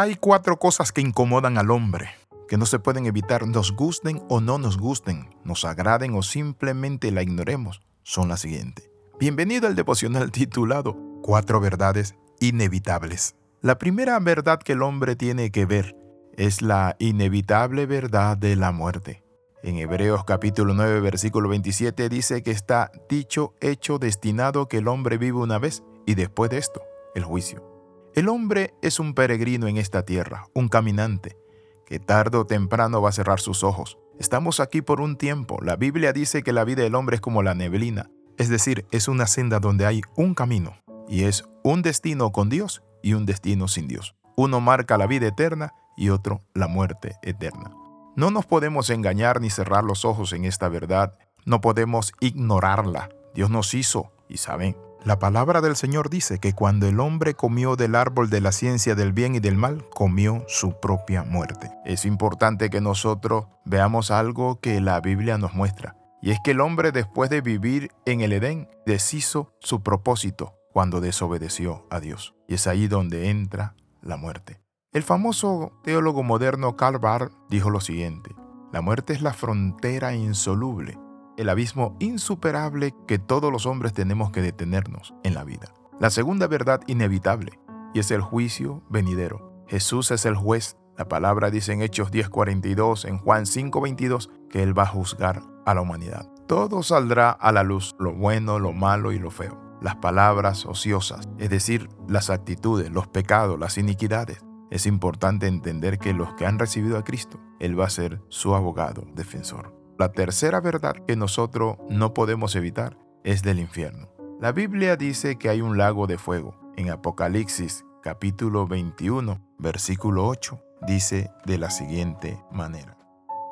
Hay cuatro cosas que incomodan al hombre, que no se pueden evitar, nos gusten o no nos gusten, nos agraden o simplemente la ignoremos. Son las siguientes. Bienvenido al devocional titulado Cuatro verdades inevitables. La primera verdad que el hombre tiene que ver es la inevitable verdad de la muerte. En Hebreos capítulo 9 versículo 27 dice que está dicho, hecho, destinado que el hombre vive una vez y después de esto, el juicio. El hombre es un peregrino en esta tierra, un caminante, que tarde o temprano va a cerrar sus ojos. Estamos aquí por un tiempo. La Biblia dice que la vida del hombre es como la neblina, es decir, es una senda donde hay un camino, y es un destino con Dios y un destino sin Dios. Uno marca la vida eterna y otro la muerte eterna. No nos podemos engañar ni cerrar los ojos en esta verdad, no podemos ignorarla. Dios nos hizo, y saben, la palabra del Señor dice que cuando el hombre comió del árbol de la ciencia del bien y del mal, comió su propia muerte. Es importante que nosotros veamos algo que la Biblia nos muestra, y es que el hombre después de vivir en el Edén deshizo su propósito cuando desobedeció a Dios. Y es ahí donde entra la muerte. El famoso teólogo moderno Karl Barth dijo lo siguiente, la muerte es la frontera insoluble, el abismo insuperable que todos los hombres tenemos que detenernos en la vida. La segunda verdad inevitable, y es el juicio venidero. Jesús es el juez. La palabra dice en Hechos 10:42, en Juan 5:22, que Él va a juzgar a la humanidad. Todo saldrá a la luz, lo bueno, lo malo y lo feo. Las palabras ociosas, es decir, las actitudes, los pecados, las iniquidades es importante entender que los que han recibido a Cristo, Él va a ser su abogado, defensor. La tercera verdad que nosotros no podemos evitar es del infierno. La Biblia dice que hay un lago de fuego. En Apocalipsis capítulo 21, versículo 8, dice de la siguiente manera.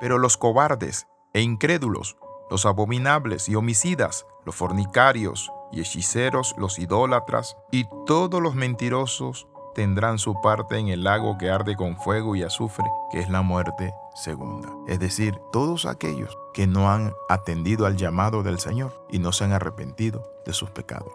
Pero los cobardes e incrédulos, los abominables y homicidas, los fornicarios y hechiceros, los idólatras y todos los mentirosos tendrán su parte en el lago que arde con fuego y azufre, que es la muerte segunda. Es decir, todos aquellos que no han atendido al llamado del Señor y no se han arrepentido de sus pecados.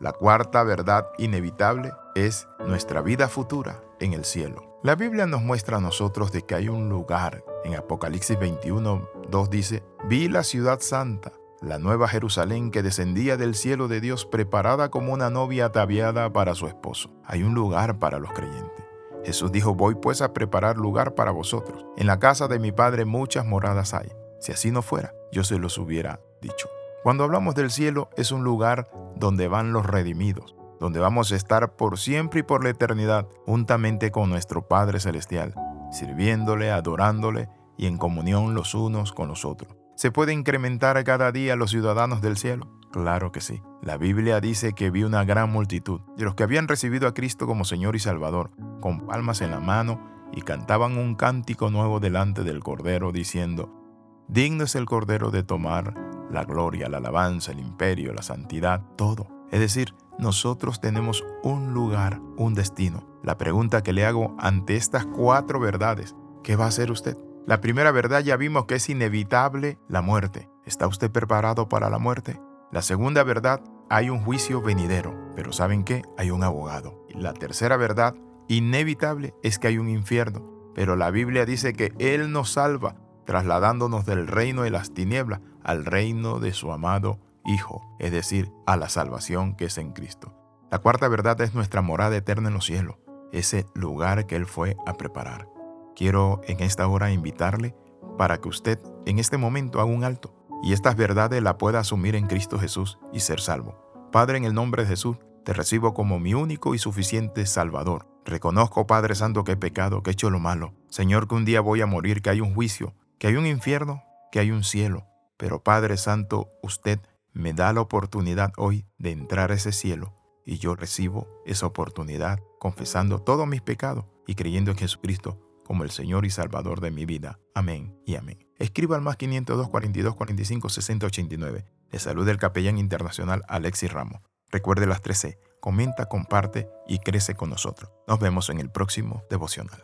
La cuarta verdad inevitable es nuestra vida futura en el cielo. La Biblia nos muestra a nosotros de que hay un lugar. En Apocalipsis 21, 2 dice, vi la ciudad santa la nueva Jerusalén que descendía del cielo de Dios preparada como una novia ataviada para su esposo. Hay un lugar para los creyentes. Jesús dijo, voy pues a preparar lugar para vosotros. En la casa de mi Padre muchas moradas hay. Si así no fuera, yo se los hubiera dicho. Cuando hablamos del cielo, es un lugar donde van los redimidos, donde vamos a estar por siempre y por la eternidad, juntamente con nuestro Padre Celestial, sirviéndole, adorándole y en comunión los unos con los otros. ¿Se puede incrementar cada día los ciudadanos del cielo? Claro que sí. La Biblia dice que vi una gran multitud de los que habían recibido a Cristo como Señor y Salvador, con palmas en la mano, y cantaban un cántico nuevo delante del Cordero, diciendo, Digno es el Cordero de tomar la gloria, la alabanza, el imperio, la santidad, todo. Es decir, nosotros tenemos un lugar, un destino. La pregunta que le hago ante estas cuatro verdades, ¿qué va a hacer usted? La primera verdad ya vimos que es inevitable la muerte. ¿Está usted preparado para la muerte? La segunda verdad, hay un juicio venidero, pero ¿saben qué? Hay un abogado. la tercera verdad, inevitable, es que hay un infierno, pero la Biblia dice que Él nos salva, trasladándonos del reino de las tinieblas al reino de su amado Hijo, es decir, a la salvación que es en Cristo. La cuarta verdad es nuestra morada eterna en los cielos, ese lugar que Él fue a preparar. Quiero en esta hora invitarle para que usted en este momento haga un alto y estas verdades la pueda asumir en Cristo Jesús y ser salvo. Padre, en el nombre de Jesús, te recibo como mi único y suficiente Salvador. Reconozco, Padre Santo, que he pecado, que he hecho lo malo. Señor, que un día voy a morir, que hay un juicio, que hay un infierno, que hay un cielo. Pero Padre Santo, usted me da la oportunidad hoy de entrar a ese cielo y yo recibo esa oportunidad confesando todos mis pecados y creyendo en Jesucristo como el Señor y Salvador de mi vida. Amén y amén. Escriba al más 502 42 45 60 89. Le saluda el capellán internacional Alexis Ramos. Recuerde las 13. Comenta, comparte y crece con nosotros. Nos vemos en el próximo devocional.